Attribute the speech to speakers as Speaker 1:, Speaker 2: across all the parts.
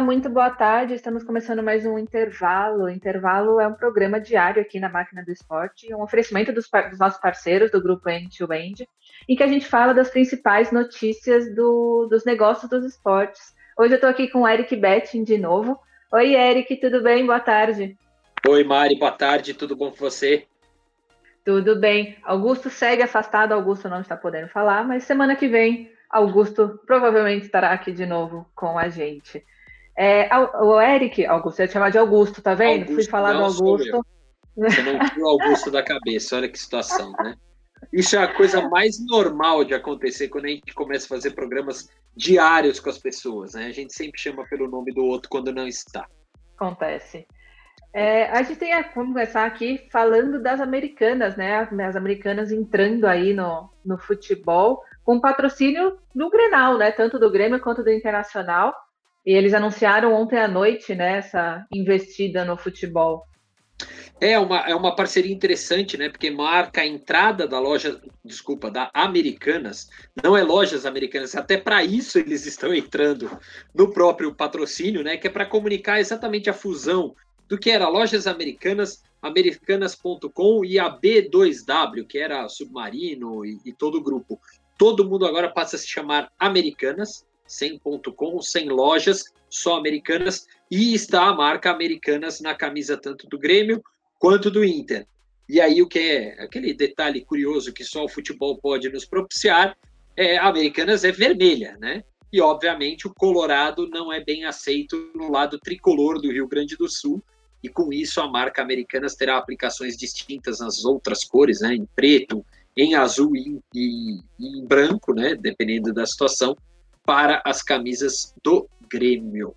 Speaker 1: Olá, muito boa tarde. Estamos começando mais um intervalo. O intervalo é um programa diário aqui na Máquina do Esporte, um oferecimento dos, dos nossos parceiros do grupo End to End, em que a gente fala das principais notícias do, dos negócios dos esportes. Hoje eu estou aqui com o Eric Betting de novo. Oi, Eric, tudo bem? Boa tarde.
Speaker 2: Oi, Mari, boa tarde, tudo bom com você?
Speaker 1: Tudo bem. Augusto segue afastado, Augusto não está podendo falar, mas semana que vem Augusto provavelmente estará aqui de novo com a gente. É, o Eric, Augusto, eu ia chamar de Augusto, tá vendo?
Speaker 2: Augusto,
Speaker 1: Fui falar do Augusto.
Speaker 2: Você não tirou o Augusto da cabeça, olha que situação, né? Isso é a coisa mais normal de acontecer quando a gente começa a fazer programas diários com as pessoas, né? A gente sempre chama pelo nome do outro quando não está.
Speaker 1: Acontece. É, a gente tem, vamos começar aqui falando das americanas, né? As americanas entrando aí no, no futebol com patrocínio do Grenal, né? Tanto do Grêmio quanto do Internacional. E eles anunciaram ontem à noite, né? Essa investida no futebol.
Speaker 2: É uma, é uma parceria interessante, né? Porque marca a entrada da loja, desculpa, da Americanas. Não é lojas americanas, até para isso eles estão entrando no próprio patrocínio, né? Que é para comunicar exatamente a fusão do que era lojas americanas, americanas.com e a B2W, que era Submarino e, e todo o grupo. Todo mundo agora passa a se chamar Americanas, sem ponto .com, sem lojas, só Americanas, e está a marca Americanas na camisa tanto do Grêmio quanto do Inter. E aí o que é aquele detalhe curioso que só o futebol pode nos propiciar, é Americanas é vermelha, né? E obviamente o Colorado não é bem aceito no lado tricolor do Rio Grande do Sul, e com isso a marca Americanas terá aplicações distintas nas outras cores, né? Em preto, em azul e, e, e em branco, né, dependendo da situação, para as camisas do Grêmio.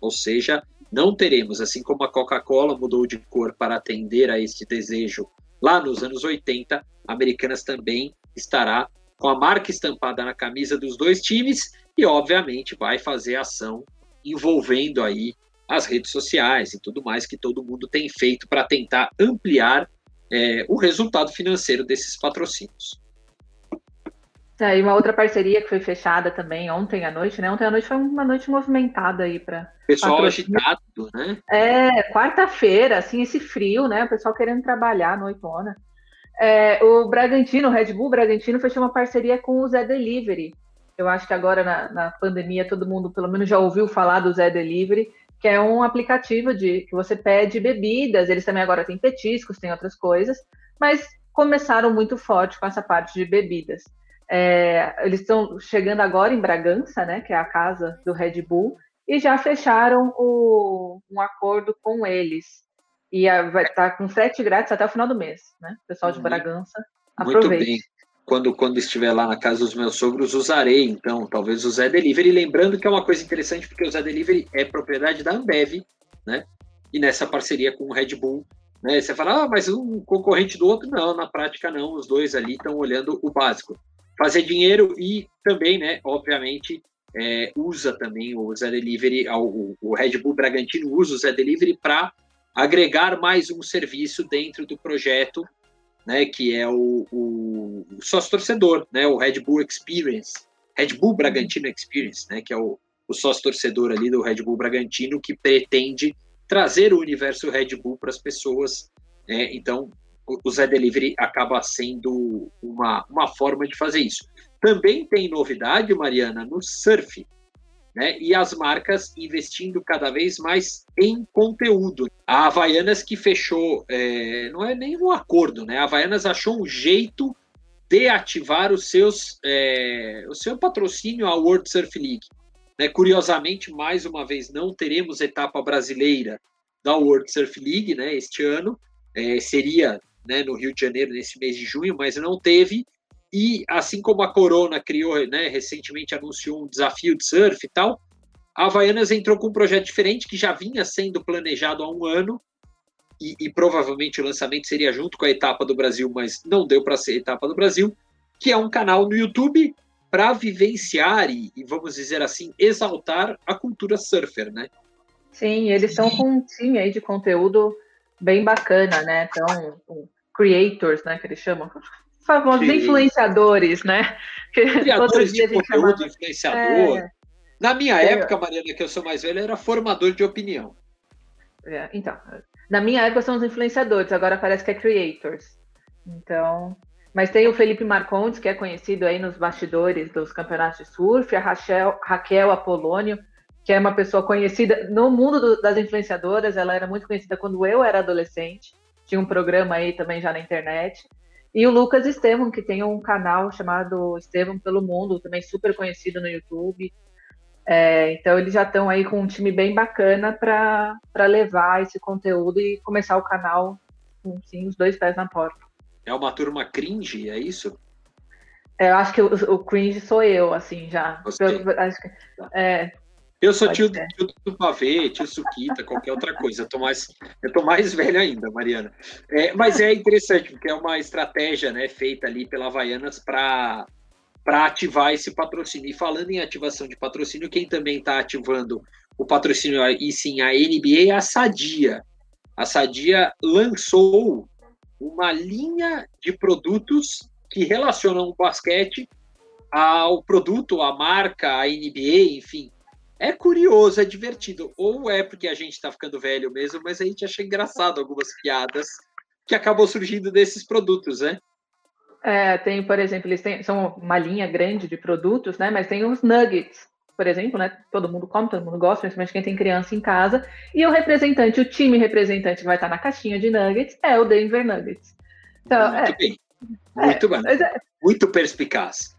Speaker 2: Ou seja, não teremos, assim como a Coca-Cola mudou de cor para atender a este desejo lá nos anos 80, Americanas também estará com a marca estampada na camisa dos dois times e, obviamente, vai fazer ação envolvendo aí as redes sociais e tudo mais que todo mundo tem feito para tentar ampliar é, o resultado financeiro desses patrocínios.
Speaker 1: Tá, e uma outra parceria que foi fechada também ontem à noite, né? Ontem à noite foi uma noite movimentada aí para.
Speaker 2: Pessoal agitado, né?
Speaker 1: É, quarta-feira, assim, esse frio, né? O pessoal querendo trabalhar noitona. É, o Bragantino, o Red Bull Bragantino, fechou uma parceria com o Zé Delivery. Eu acho que agora na, na pandemia todo mundo pelo menos já ouviu falar do Zé Delivery que é um aplicativo de que você pede bebidas, eles também agora têm petiscos, tem outras coisas, mas começaram muito forte com essa parte de bebidas. É, eles estão chegando agora em Bragança, né, que é a casa do Red Bull, e já fecharam o, um acordo com eles. E a, vai estar tá com frete grátis até o final do mês, né? Pessoal de uhum. Bragança, aproveite. Muito bem
Speaker 2: quando, quando estiver lá na casa dos meus sogros, usarei, então, talvez o Zé Delivery. Lembrando que é uma coisa interessante, porque o Zé Delivery é propriedade da Ambev, né? E nessa parceria com o Red Bull, né? Você fala, ah, mas um concorrente do outro? Não, na prática não, os dois ali estão olhando o básico. Fazer dinheiro e também, né, obviamente, é, usa também o Zé Delivery, o, o Red Bull Bragantino usa o Zé Delivery para agregar mais um serviço dentro do projeto né, que é o, o, o sócio torcedor, né, o Red Bull Experience, Red Bull Bragantino Experience, né, que é o, o sócio torcedor ali do Red Bull Bragantino que pretende trazer o universo Red Bull para as pessoas. Né, então, o Zé Delivery acaba sendo uma, uma forma de fazer isso. Também tem novidade, Mariana, no surf né? E as marcas investindo cada vez mais em conteúdo. A Havaianas que fechou, é, não é nem um acordo, né? A Havaianas achou um jeito de ativar os seus, é, o seu patrocínio à World Surf League. Né? Curiosamente, mais uma vez, não teremos etapa brasileira da World Surf League né, este ano. É, seria né, no Rio de Janeiro nesse mês de junho, mas não teve. E assim como a Corona criou, né, recentemente anunciou um desafio de surf e tal, a Havaianas entrou com um projeto diferente que já vinha sendo planejado há um ano e, e provavelmente o lançamento seria junto com a etapa do Brasil, mas não deu para ser a etapa do Brasil, que é um canal no YouTube para vivenciar e, e, vamos dizer assim, exaltar a cultura surfer, né?
Speaker 1: Sim, eles estão com um time aí de conteúdo bem bacana, né? Então, creators, né, que eles chamam, famosos influenciadores, né?
Speaker 2: Que Criadores de conteúdo, influenciador.
Speaker 1: É,
Speaker 2: Na minha é. época, Mariana, que eu sou mais velho, era formador de opinião.
Speaker 1: É, então, na minha época são os influenciadores, agora parece que é creators. Então, mas tem o Felipe Marcondes, que é conhecido aí nos bastidores dos campeonatos de surf, a Rachel, Raquel Apolônio, que é uma pessoa conhecida no mundo do, das influenciadoras, ela era muito conhecida quando eu era adolescente, tinha um programa aí também já na internet. E o Lucas Estevam, que tem um canal chamado Estevam pelo Mundo, também super conhecido no YouTube. É, então eles já estão aí com um time bem bacana para levar esse conteúdo e começar o canal com sim, os dois pés na porta.
Speaker 2: É uma turma cringe, é isso?
Speaker 1: É, eu acho que o, o cringe sou eu, assim, já. Eu, acho que, é,
Speaker 2: eu sou tio, tio, do pavê, tio Suquita, qualquer outra coisa. Eu tô mais, eu tô mais velho ainda, Mariana. É, mas é interessante, porque é uma estratégia né, feita ali pela Havaianas para ativar esse patrocínio. E falando em ativação de patrocínio, quem também está ativando o patrocínio e sim a NBA é a Sadia. A Sadia lançou uma linha de produtos que relacionam o basquete ao produto, à marca, à NBA, enfim. É curioso, é divertido. Ou é porque a gente está ficando velho mesmo, mas a gente acha engraçado algumas piadas que acabam surgindo desses produtos, né?
Speaker 1: É, tem, por exemplo, eles têm, são uma linha grande de produtos, né? Mas tem os nuggets, por exemplo, né? Todo mundo come, todo mundo gosta, principalmente quem tem criança em casa. E o representante, o time representante que vai estar na caixinha de nuggets é o Denver Nuggets.
Speaker 2: Então, Muito é, bem. Muito é, bem. É, Muito perspicaz.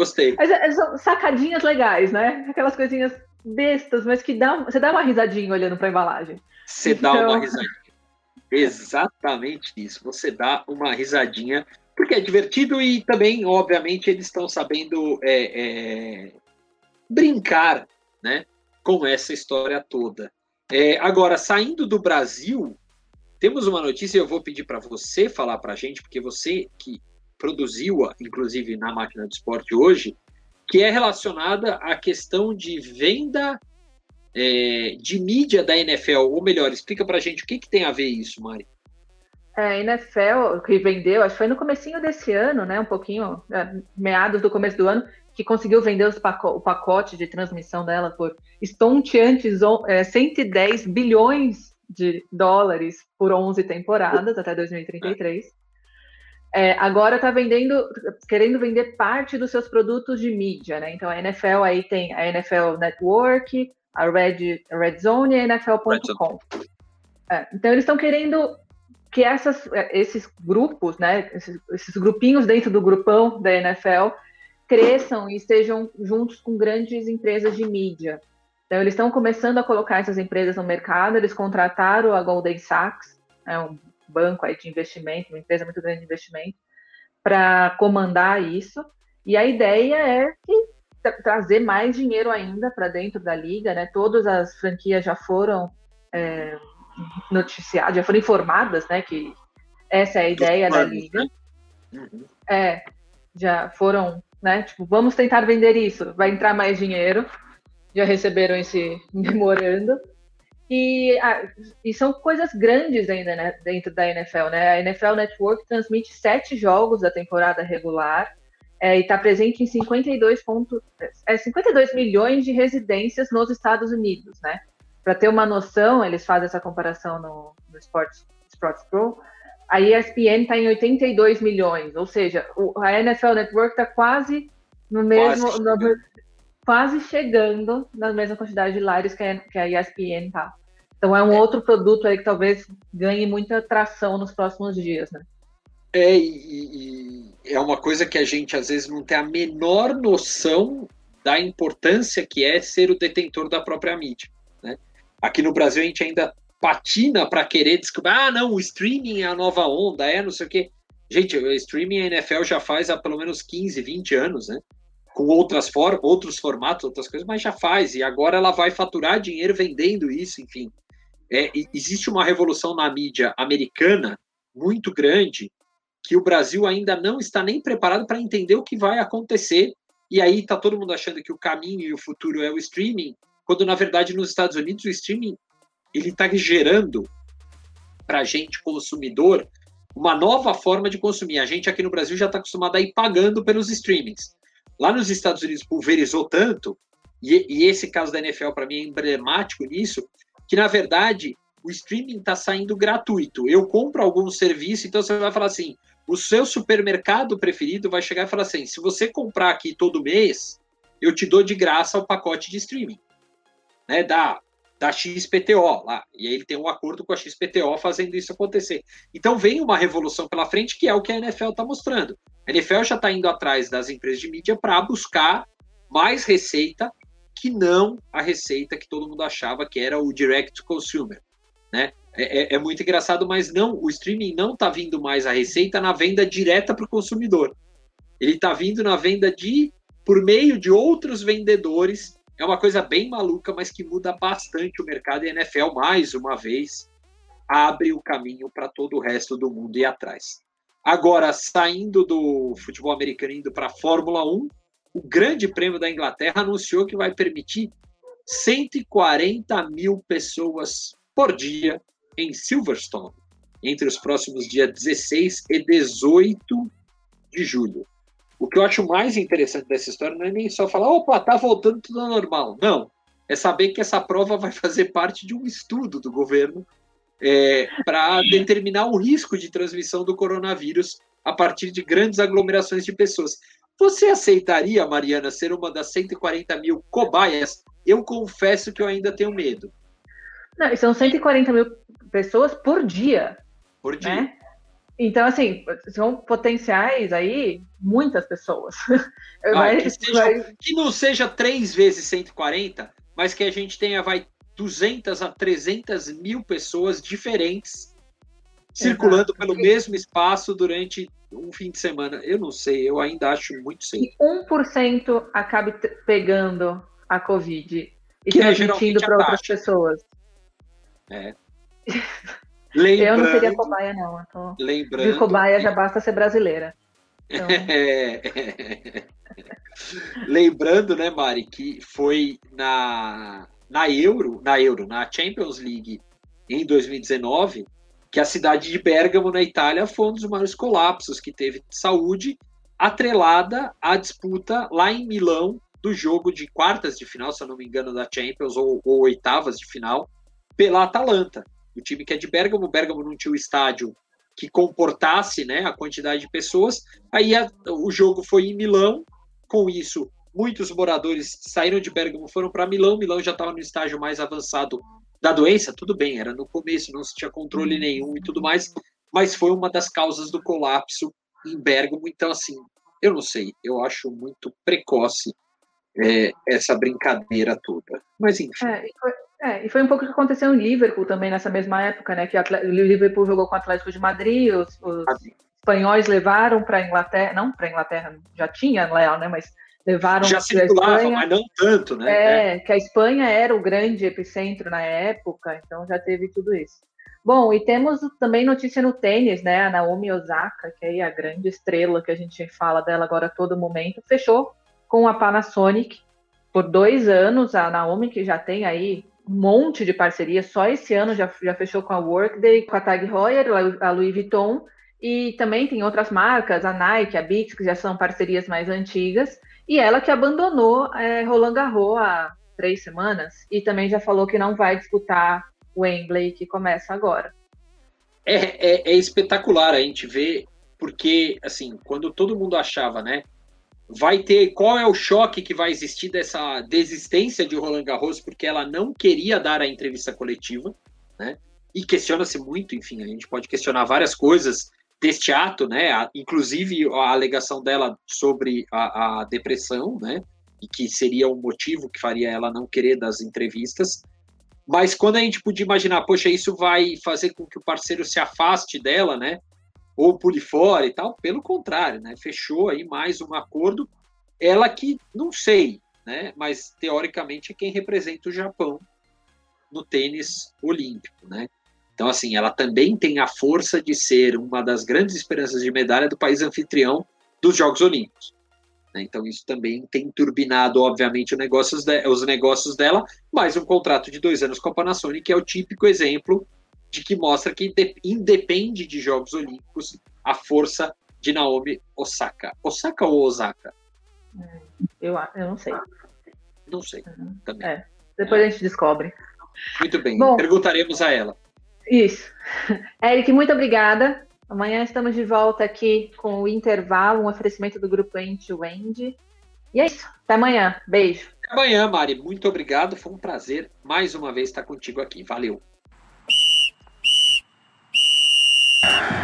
Speaker 2: Gostei.
Speaker 1: Mas é, são sacadinhas legais, né? Aquelas coisinhas bestas, mas que dá, você dá uma risadinha olhando para a embalagem.
Speaker 2: Você então... dá uma risadinha. Exatamente isso. Você dá uma risadinha porque é divertido e também, obviamente, eles estão sabendo é, é, brincar né, com essa história toda. É, agora, saindo do Brasil, temos uma notícia, eu vou pedir para você falar para a gente, porque você que produziu-a, inclusive na máquina do esporte hoje, que é relacionada à questão de venda é, de mídia da NFL, ou melhor, explica para a gente o que, que tem a ver isso, Mari.
Speaker 1: É, NFL, que vendeu, acho que foi no comecinho desse ano, né? Um pouquinho, é, meados do começo do ano, que conseguiu vender paco o pacote de transmissão dela por estonteantes é, 110 bilhões de dólares por 11 temporadas até 2033. É, agora está vendendo, querendo vender parte dos seus produtos de mídia, né? Então a NFL aí tem a NFL Network, a Red, a Red Zone e a NFL.com. É, então eles estão querendo que essas, é, esses grupos, né, esses, esses, grupinhos dentro do grupão da NFL cresçam e estejam juntos com grandes empresas de mídia. Então, eles estão começando a colocar essas empresas no mercado, eles contrataram a Goldman Sachs, é um banco aí de investimento, uma empresa muito grande de investimento, para comandar isso. E a ideia é trazer mais dinheiro ainda para dentro da liga, né? Todas as franquias já foram é, noticiadas, já foram informadas, né, que essa é a ideia da liga. Né? Uhum. É, já foram, né, tipo, vamos tentar vender isso, vai entrar mais dinheiro. Já receberam esse memorando. E, ah, e, são coisas grandes ainda né, dentro da NFL, né? A NFL Network transmite sete jogos da temporada regular é, e está presente em 52, ponto, é, 52 milhões de residências nos Estados Unidos, né? Para ter uma noção, eles fazem essa comparação no, no Sports, Sports Pro. A ESPN está em 82 milhões, ou seja, o, a NFL Network está quase no mesmo, quase, no, quase chegando na mesma quantidade de lares que a, que a ESPN está. Então é um é. outro produto aí que talvez ganhe muita tração nos próximos dias, né?
Speaker 2: É, e, e, é uma coisa que a gente às vezes não tem a menor noção da importância que é ser o detentor da própria mídia. Aqui no Brasil a gente ainda patina para querer descobrir, ah, não, o streaming é a nova onda, é não sei o quê. Gente, o streaming a NFL já faz há pelo menos 15, 20 anos, né? Com outras for outros formatos, outras coisas, mas já faz. E agora ela vai faturar dinheiro vendendo isso, enfim. É, existe uma revolução na mídia americana muito grande que o Brasil ainda não está nem preparado para entender o que vai acontecer. E aí está todo mundo achando que o caminho e o futuro é o streaming, quando na verdade nos Estados Unidos o streaming ele está gerando para a gente consumidor uma nova forma de consumir. A gente aqui no Brasil já está acostumado a ir pagando pelos streamings. Lá nos Estados Unidos pulverizou tanto e, e esse caso da NFL para mim é emblemático nisso, que na verdade o streaming está saindo gratuito. Eu compro algum serviço, então você vai falar assim: o seu supermercado preferido vai chegar e falar assim: se você comprar aqui todo mês, eu te dou de graça o pacote de streaming, né? Da, da XPTO lá. E aí ele tem um acordo com a XPTO fazendo isso acontecer. Então vem uma revolução pela frente, que é o que a NFL está mostrando. A NFL já está indo atrás das empresas de mídia para buscar mais receita que não a receita que todo mundo achava que era o direct consumer, né? É, é, é muito engraçado, mas não, o streaming não está vindo mais a receita na venda direta para o consumidor. Ele está vindo na venda de por meio de outros vendedores. É uma coisa bem maluca, mas que muda bastante o mercado. E a NFL, mais uma vez, abre o caminho para todo o resto do mundo ir atrás. Agora, saindo do futebol americano indo para a Fórmula 1, o Grande Prêmio da Inglaterra anunciou que vai permitir 140 mil pessoas por dia em Silverstone, entre os próximos dias 16 e 18 de julho. O que eu acho mais interessante dessa história não é nem só falar, opa, tá voltando tudo ao normal. Não. É saber que essa prova vai fazer parte de um estudo do governo é, para determinar o risco de transmissão do coronavírus a partir de grandes aglomerações de pessoas. Você aceitaria, Mariana, ser uma das 140 mil cobaias? Eu confesso que eu ainda tenho medo.
Speaker 1: Não, são 140 mil pessoas por dia.
Speaker 2: Por dia.
Speaker 1: Né? Então, assim, são potenciais aí muitas pessoas.
Speaker 2: Ah, que, seja, que, não seja três vezes 140, mas que a gente tenha, vai, 200 a 300 mil pessoas diferentes circulando Exato. pelo mesmo espaço durante um fim de semana. Eu não sei, eu ainda acho muito cedo.
Speaker 1: E 1% acabe pegando a Covid e que é transmitindo é para outras pessoas.
Speaker 2: É.
Speaker 1: Lembrando, eu não seria cobaia, não. Tô...
Speaker 2: Lembrando.
Speaker 1: De cobaia já basta ser brasileira. Então...
Speaker 2: É. Lembrando, né, Mari, que foi na, na Euro, na Euro, na Champions League em 2019, que a cidade de Bergamo, na Itália, foi um dos maiores colapsos que teve de saúde, atrelada à disputa lá em Milão do jogo de quartas de final, se eu não me engano, da Champions, ou, ou oitavas de final, pela Atalanta. O time que é de Bergamo, Bergamo não tinha o estádio que comportasse né, a quantidade de pessoas. Aí a, o jogo foi em Milão, com isso, muitos moradores saíram de Bergamo, foram para Milão. Milão já estava no estágio mais avançado da doença, tudo bem, era no começo, não se tinha controle nenhum e tudo mais, mas foi uma das causas do colapso em Bergamo. Então, assim, eu não sei, eu acho muito precoce é, essa brincadeira toda. Mas, enfim.
Speaker 1: É, é, e foi um pouco o que aconteceu em Liverpool também nessa mesma época, né? Que o Liverpool jogou com o Atlético de Madrid, os, os espanhóis levaram para a Inglaterra, não para a Inglaterra, já tinha Leal, né? Mas levaram
Speaker 2: já circulava, mas não tanto, né?
Speaker 1: É, é, que a Espanha era o grande epicentro na época, então já teve tudo isso. Bom, e temos também notícia no tênis, né? A Naomi Osaka, que é a grande estrela que a gente fala dela agora a todo momento, fechou com a Panasonic por dois anos. A Naomi, que já tem aí monte de parceria, só esse ano já, já fechou com a Workday, com a Tag Heuer, a Louis Vuitton, e também tem outras marcas, a Nike, a Beats, que já são parcerias mais antigas. E ela que abandonou é, Roland Garros há três semanas e também já falou que não vai disputar o Wembley que começa agora.
Speaker 2: É, é, é, espetacular a gente ver, porque assim, quando todo mundo achava, né? Vai ter qual é o choque que vai existir dessa desistência de Roland Garros, porque ela não queria dar a entrevista coletiva, né? E questiona-se muito, enfim, a gente pode questionar várias coisas deste ato, né? Inclusive a alegação dela sobre a, a depressão, né? E que seria um motivo que faria ela não querer das entrevistas. Mas quando a gente podia imaginar, poxa, isso vai fazer com que o parceiro se afaste dela, né? Ou pule fora e tal, pelo contrário, né? Fechou aí mais um acordo. Ela que, não sei, né? Mas teoricamente é quem representa o Japão no tênis olímpico, né? Então, assim, ela também tem a força de ser uma das grandes esperanças de medalha do país anfitrião dos Jogos Olímpicos. Né? Então, isso também tem turbinado, obviamente, os negócios dela, mas um contrato de dois anos com a Panasonic que é o típico exemplo de que mostra que independe de Jogos Olímpicos a força de Naomi Osaka. Osaka ou Osaka?
Speaker 1: Eu, eu não sei.
Speaker 2: Não sei.
Speaker 1: Uhum. Também. É. Depois é. a gente descobre.
Speaker 2: Muito bem. Bom, Perguntaremos a ela.
Speaker 1: Isso. Eric, muito obrigada. Amanhã estamos de volta aqui com o intervalo, um oferecimento do grupo End to End. E é isso. Até amanhã. Beijo.
Speaker 2: Até amanhã, Mari. Muito obrigado. Foi um prazer mais uma vez estar contigo aqui. Valeu. game.